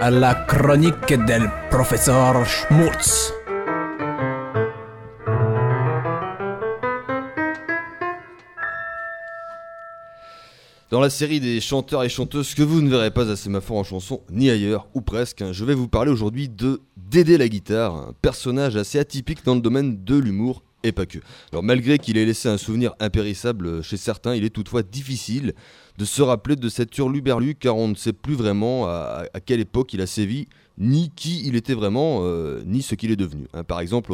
à la chronique del professeur Schmutz. Dans la série des chanteurs et chanteuses que vous ne verrez pas à Sémaphore en chanson, ni ailleurs, ou presque, je vais vous parler aujourd'hui de Dédé la guitare, un personnage assez atypique dans le domaine de l'humour et pas que. Alors malgré qu'il ait laissé un souvenir impérissable chez certains, il est toutefois difficile de se rappeler de cet hurluberlu car on ne sait plus vraiment à, à quelle époque il a sévi, ni qui il était vraiment, euh, ni ce qu'il est devenu. hein. par exemple,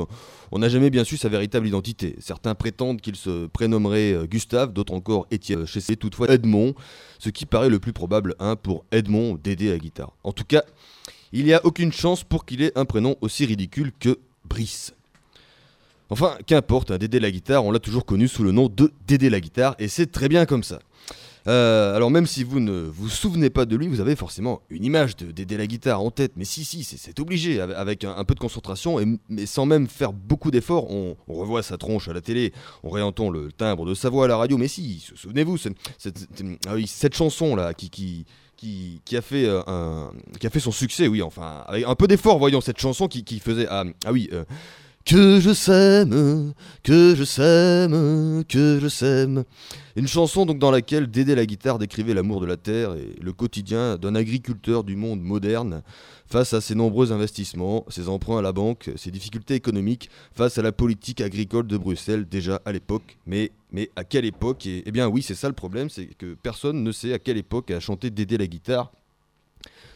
on n'a jamais bien su sa véritable identité. Certains prétendent qu'il se prénommerait euh, Gustave, d'autres encore Étienne. Chez c'est toutefois Edmond, ce qui paraît le plus probable hein, pour Edmond d'aider la guitare. En tout cas, il n'y a aucune chance pour qu'il ait un prénom aussi ridicule que Brice. Enfin, qu'importe, hein, Dédé la guitare, on l'a toujours connu sous le nom de Dédé la guitare, et c'est très bien comme ça. Euh, alors même si vous ne vous souvenez pas de lui, vous avez forcément une image de Dédé la guitare en tête, mais si, si, c'est- obligé, avec- un, peu de concentration, et, mais sans même faire beaucoup d'efforts, on, revoit sa tronche à la télé, on réentend le timbre de sa voix à la radio, mais si, sou- souvenez-vous, ah cette a fait euh, qui a fait son succès, oui, enfin, avec un peu d'effort, voyons, cette chanson qui, qui faisait, ah, ah oui, euh, que je sème, que je sème, que je sème. Une chanson donc dans laquelle Dédé la guitare décrivait l'amour de la terre et le quotidien d'un agriculteur du monde moderne face à ses nombreux investissements, ses emprunts à la banque, ses difficultés économiques, face à la politique agricole de Bruxelles déjà à l'époque. Mais, mais à quelle époque Eh bien oui, c'est ça le problème, c'est que personne ne sait à quelle époque a chanté Dédé la guitare.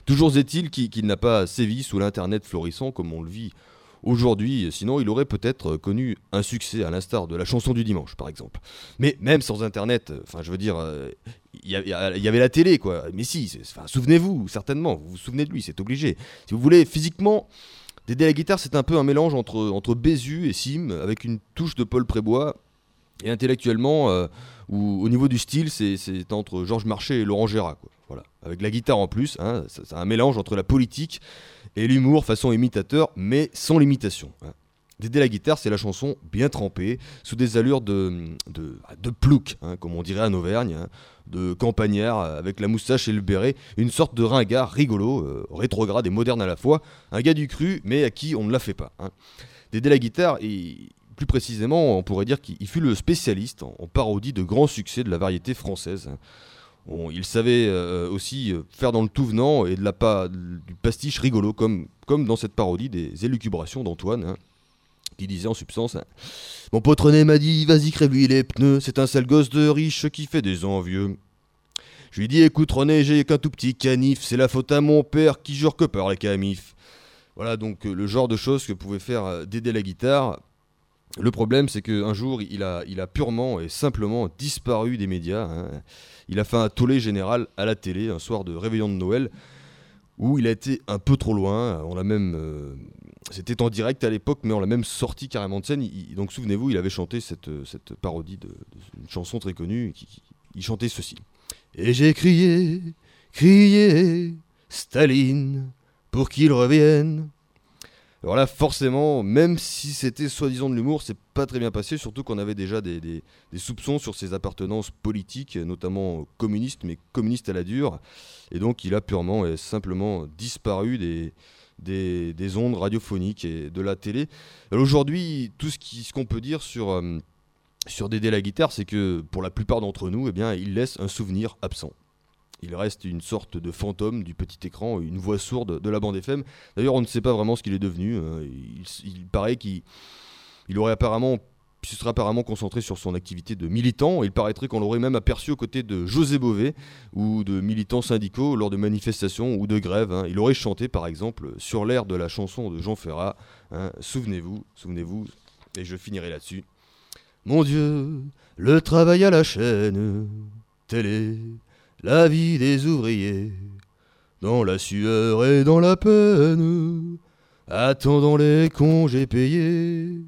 Toujours est-il qu'il n'a pas sévi sous l'Internet florissant comme on le vit aujourd'hui, sinon il aurait peut-être connu un succès à l'instar de la chanson du dimanche par exemple. Mais même sans Internet, enfin je veux dire, euh, il y, avait la télé quoi. Mais si, souvenez-vous certainement, vous vous souvenez de lui, c'est obligé. Si vous voulez, physiquement, Dédé la guitare c'est un peu un mélange entre, entre Bézu et Sim avec une touche de Paul Prébois. Et intellectuellement, euh, ou au niveau du style, c'est entre Georges Marchais et Laurent Gérard. Quoi. Voilà. Avec la guitare en plus, hein, c'est un mélange entre la politique et l'humour façon imitateur, mais sans limitation. hein. Dédé la guitare, c'est la chanson bien trempée, sous des allures de, de, plouc, hein, comme on dirait en Auvergne, de campagnard, euh, avec la moustache et le béret, une sorte de ringard rigolo, euh, rétrograde et moderne à la fois, un gars du cru, mais à qui on ne la fait pas. Dédé la guitare, et plus précisément, on pourrait dire qu'il fut le spécialiste en, en parodie de grands succès de la variété française. Il savait euh, aussi euh, faire dans le tout venant et de la du pastiche rigolo, comme, dans cette parodie des élucubrations d'Antoine, hein, qui disait en substance hein, Mon pote René m'a dit, vas-y, crève-lui les pneus, c'est un sale gosse de riche qui fait des envieux. Je lui dis, écoute René, j'ai qu'un tout petit canif, c'est la faute à mon père qui jure que par les camifs. Voilà donc euh, le genre de choses que pouvait faire Dédé la guitare. Le problème, c'est qu'un jour, il a, purement et simplement disparu des médias. hein. Il a fait un tollé général à la télé un soir de réveillon de Noël où il a été un peu trop loin. On l'a même, euh, c'était en direct à l'époque, mais on l'a même sorti carrément de scène. Donc souvenez-vous, il avait chanté cette, euh, parodie de, de- une chanson très connue. Il chantait ceci. Et j'ai crié, crié, Staline, pour qu'il revienne. Alors là, forcément, même si c'était soi-disant de l'humour, c'est pas très bien passé, surtout qu'on avait déjà des, des- soupçons sur ses appartenances politiques, notamment communistes, mais communistes à la dure. Et donc, il a purement et simplement disparu des, des, des ondes radiophoniques et de la télé. Aujourd'hui, tout ce qu'on peut dire sur, euh, sur Dédé la guitare, c'est que pour la plupart d'entre nous, eh bien, il laisse un souvenir absent. Il reste une sorte de fantôme du petit écran, une voix sourde de la bande FM. D'ailleurs, on ne sait pas vraiment ce qu'il est devenu. hein. Il, paraît qu'il il aurait apparemment, serait apparemment concentré sur son activité de militant. Il paraîtrait qu'on l'aurait même aperçu aux côtés de José Bové ou de militants syndicaux lors de manifestations ou de grèves. hein. Il aurait chanté, par exemple, sur l'air de la chanson de Jean Ferrat. hein. Souvenez-vous, souvenez-vous, et je finirai là-dessus. Mon Dieu, le travail à la chaîne, est la vie des ouvriers, dans la sueur et dans la peine, attendant les congés payés.